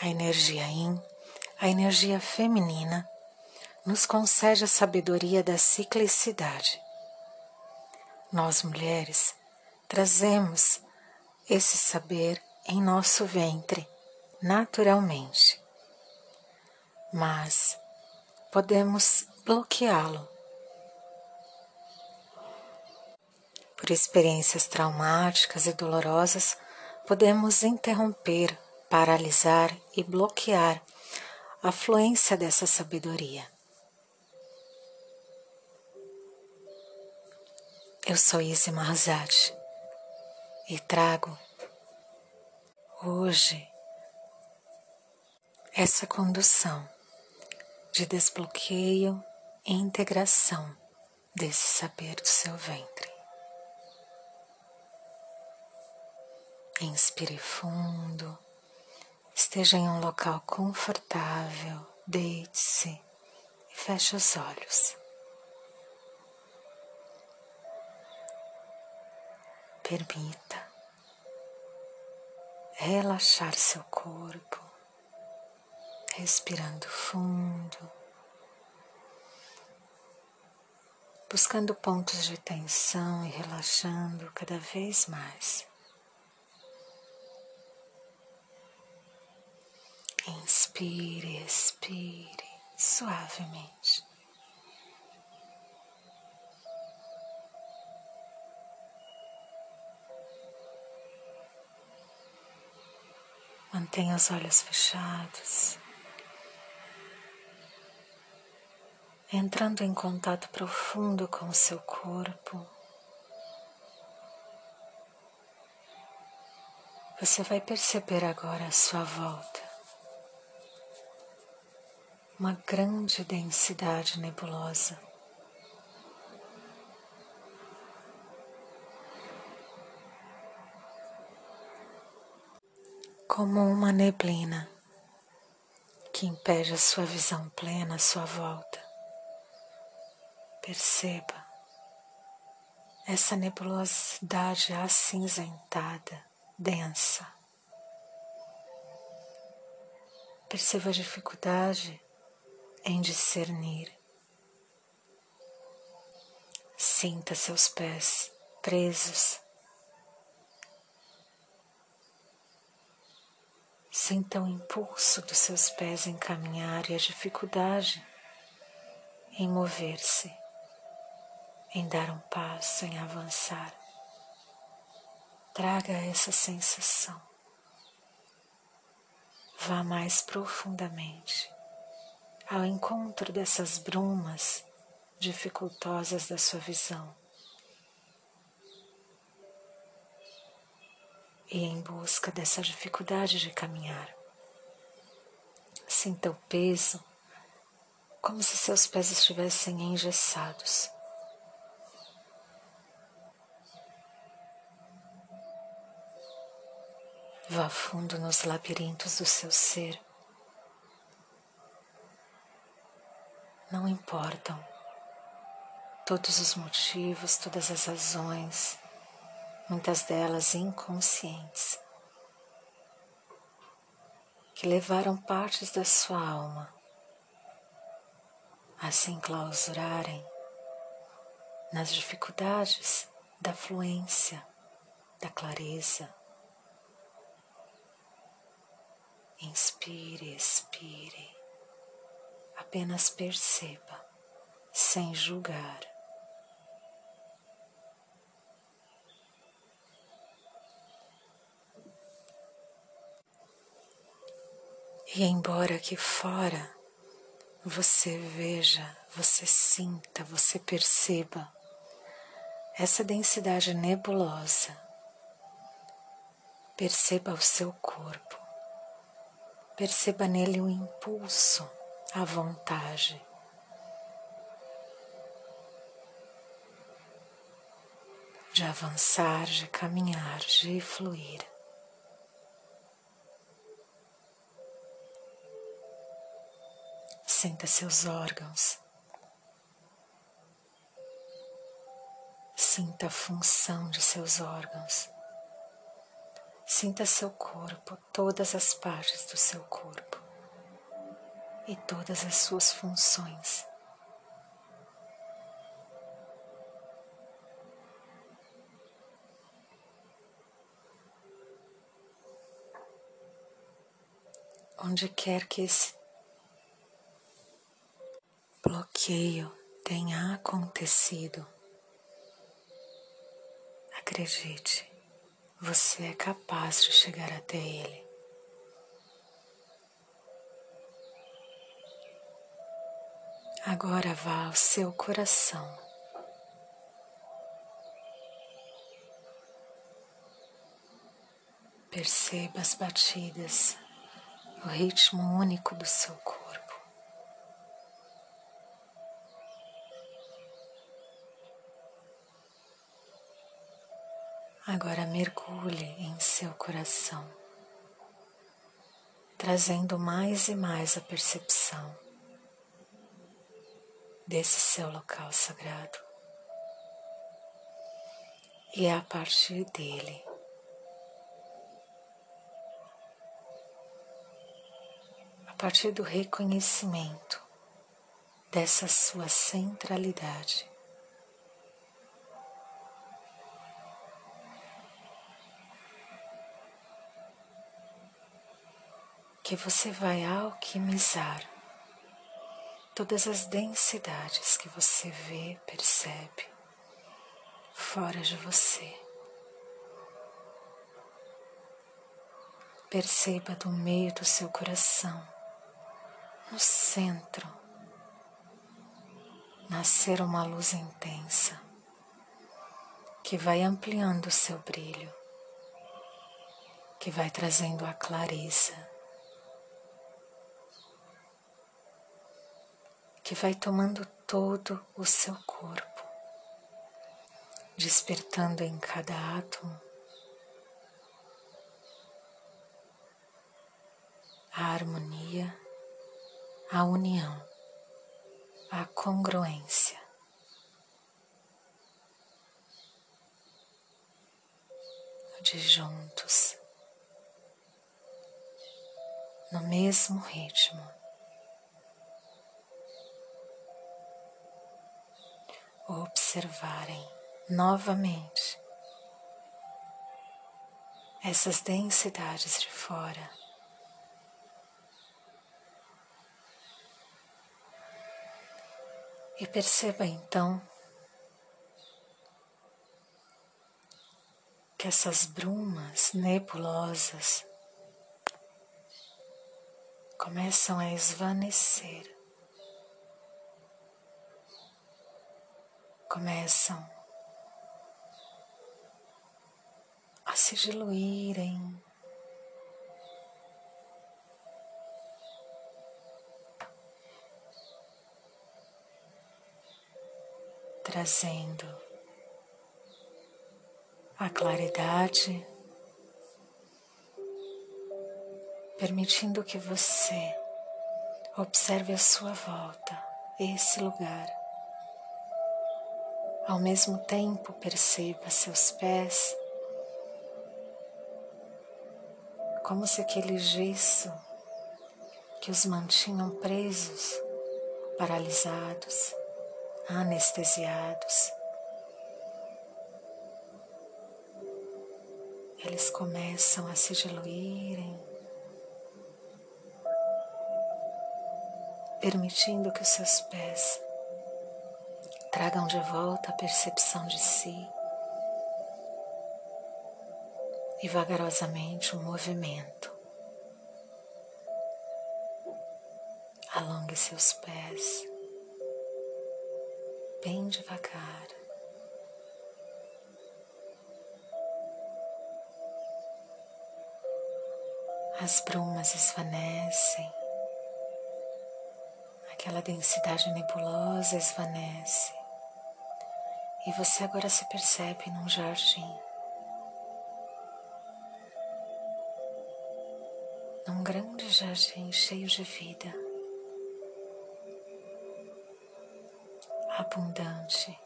A energia Yin, a energia feminina, nos concede a sabedoria da ciclicidade. Nós mulheres trazemos esse saber em nosso ventre, naturalmente. Mas podemos bloqueá-lo por experiências traumáticas e dolorosas, podemos interromper, paralisar e bloquear a fluência dessa sabedoria. Eu sou Izzy Marzati e trago hoje essa condução de desbloqueio e integração desse saber do seu ventre. Inspire fundo, esteja em um local confortável, deite-se e feche os olhos. Permita relaxar seu corpo, respirando fundo, buscando pontos de tensão e relaxando cada vez mais. Inspire, expire suavemente. Mantenha os olhos fechados, entrando em contato profundo com o seu corpo. Você vai perceber agora a sua volta. Uma grande densidade nebulosa. como uma neblina que impede a sua visão plena à sua volta. Perceba essa nebulosidade acinzentada, densa. Perceba a dificuldade em discernir. Sinta seus pés presos Sinta o impulso dos seus pés em caminhar e a dificuldade em mover-se, em dar um passo, em avançar. Traga essa sensação. Vá mais profundamente ao encontro dessas brumas dificultosas da sua visão. e em busca dessa dificuldade de caminhar. Sinta o peso como se seus pés estivessem engessados. Vá fundo nos labirintos do seu ser. Não importam todos os motivos, todas as razões muitas delas inconscientes, que levaram partes da sua alma a se enclausurarem nas dificuldades da fluência, da clareza. Inspire, expire, apenas perceba, sem julgar. E embora aqui fora você veja, você sinta, você perceba essa densidade nebulosa, perceba o seu corpo, perceba nele o impulso, a vontade. De avançar, de caminhar, de fluir. Sinta seus órgãos. Sinta a função de seus órgãos. Sinta seu corpo, todas as partes do seu corpo e todas as suas funções. Onde quer que esse bloqueio tenha acontecido, acredite, você é capaz de chegar até ele. Agora vá ao seu coração. Perceba as batidas, o ritmo único do seu corpo. Agora mergulhe em seu coração, trazendo mais e mais a percepção desse seu local sagrado. E é a partir dele. A partir do reconhecimento dessa sua centralidade. Que você vai alquimizar todas as densidades que você vê, percebe fora de você. Perceba do meio do seu coração, no centro, nascer uma luz intensa que vai ampliando o seu brilho, que vai trazendo a clareza que vai tomando todo o seu corpo, despertando em cada átomo a harmonia, a união, a congruência. De juntos, no mesmo ritmo. Observarem novamente essas densidades de fora. E perceba então que essas brumas nebulosas começam a esvanecer. Começam a se diluírem. Trazendo a claridade, permitindo que você observe a sua volta, esse lugar ao mesmo tempo, perceba seus pés, como se aquele gesso que os mantinham presos, paralisados, anestesiados, eles começam a se diluírem, permitindo que os seus pés Tragam de volta a percepção de si e vagarosamente o um movimento. Alongue seus pés bem devagar. As brumas esvanecem, aquela densidade nebulosa esvanece. E você agora se percebe num jardim. Num grande jardim cheio de vida. Abundante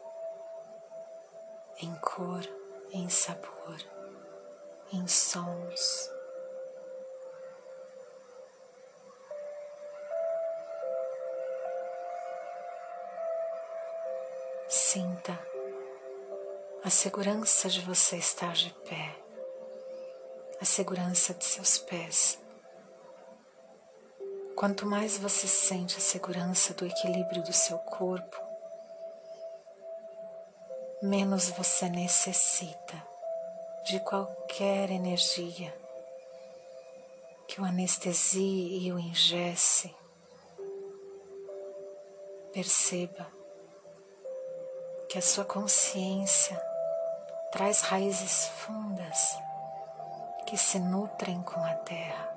em cor, em sabor, em sons. Sinta a segurança de você estar de pé, a segurança de seus pés. Quanto mais você sente a segurança do equilíbrio do seu corpo, menos você necessita de qualquer energia que o anestesie e o ingesse. Perceba que a sua consciência traz raízes fundas que se nutrem com a terra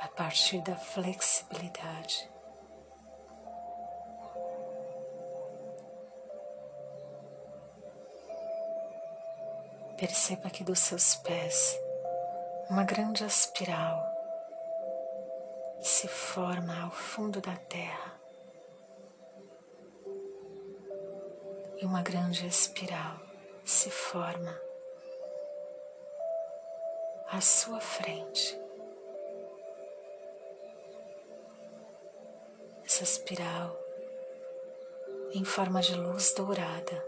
a partir da flexibilidade. Perceba que dos seus pés uma grande espiral se forma ao fundo da terra e uma grande espiral se forma à sua frente. Essa espiral em forma de luz dourada.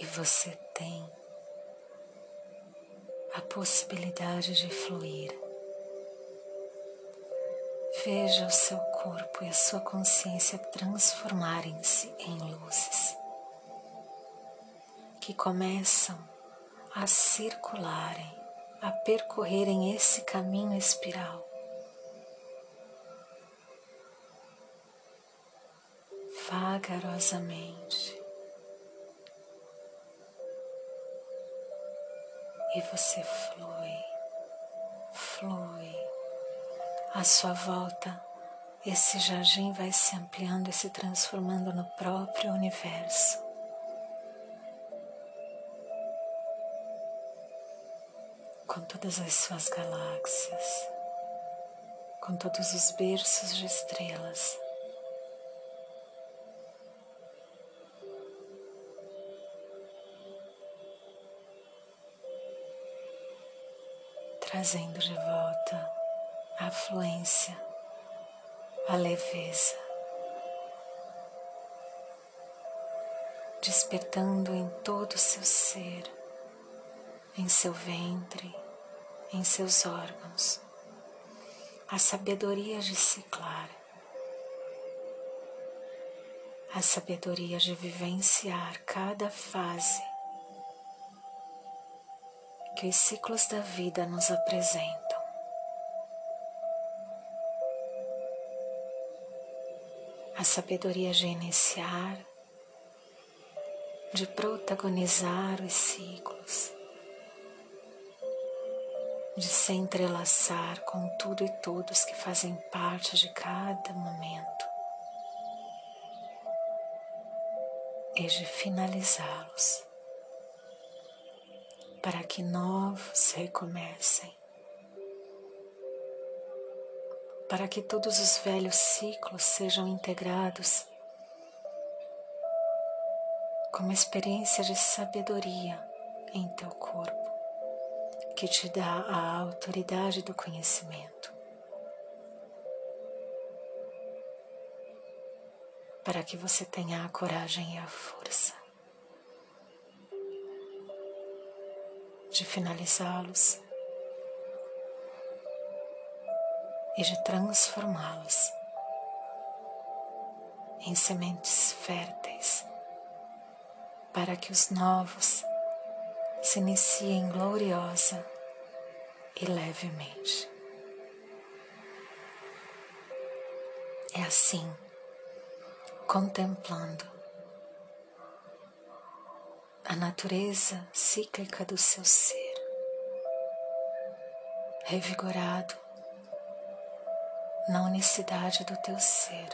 E você tem a possibilidade de fluir. Veja o seu corpo e a sua consciência transformarem-se em luzes que começam a circularem, a percorrerem esse caminho espiral. Vagarosamente. e você flui, flui. À sua volta, esse jardim vai se ampliando e se transformando no próprio universo. Com todas as suas galáxias, com todos os berços de estrelas. trazendo de volta a fluência, a leveza, despertando em todo o seu ser, em seu ventre, em seus órgãos, a sabedoria de ciclar, a sabedoria de vivenciar cada fase que os ciclos da vida nos apresentam. A sabedoria de iniciar, de protagonizar os ciclos, de se entrelaçar com tudo e todos que fazem parte de cada momento e de finalizá-los para que novos recomecem, para que todos os velhos ciclos sejam integrados como experiência de sabedoria em teu corpo, que te dá a autoridade do conhecimento. Para que você tenha a coragem e a força de finalizá-los e de transformá-los em sementes férteis para que os novos se iniciem gloriosa e levemente. É assim, contemplando a natureza cíclica do seu ser, revigorado na unicidade do teu ser.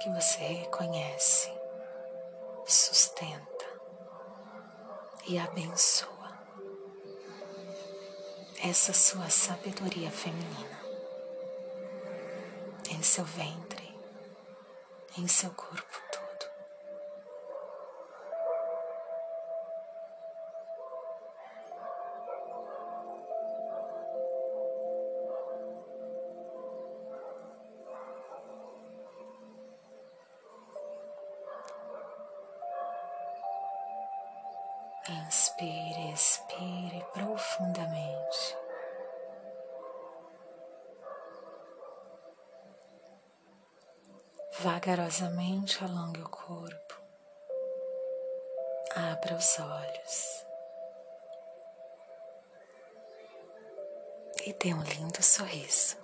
Que você reconhece, sustenta. e abençoa essa sua sabedoria feminina em seu ventre, em seu corpo Vagarosamente alongue o corpo, abra os olhos e dê um lindo sorriso.